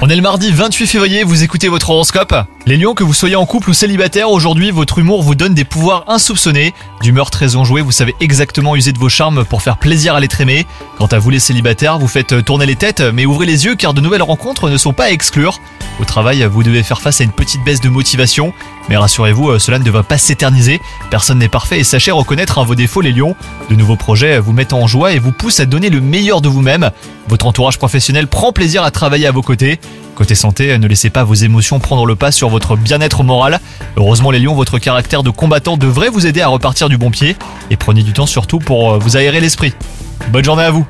On est le mardi 28 février, vous écoutez votre horoscope. Les lions, que vous soyez en couple ou célibataire, aujourd'hui votre humour vous donne des pouvoirs insoupçonnés. D'humeur très enjouée, vous savez exactement user de vos charmes pour faire plaisir à l'être aimé. Quant à vous les célibataires, vous faites tourner les têtes, mais ouvrez les yeux car de nouvelles rencontres ne sont pas à exclure. Au travail, vous devez faire face à une petite baisse de motivation, mais rassurez-vous, cela ne devrait pas s'éterniser. Personne n'est parfait et sachez reconnaître vos défauts les lions. De nouveaux projets vous mettent en joie et vous poussent à donner le meilleur de vous-même. Votre entourage professionnel prend plaisir à travailler à vos côtés. Côté santé, ne laissez pas vos émotions prendre le pas sur votre bien-être moral. Heureusement les lions, votre caractère de combattant devrait vous aider à repartir du bon pied. Et prenez du temps surtout pour vous aérer l'esprit. Bonne journée à vous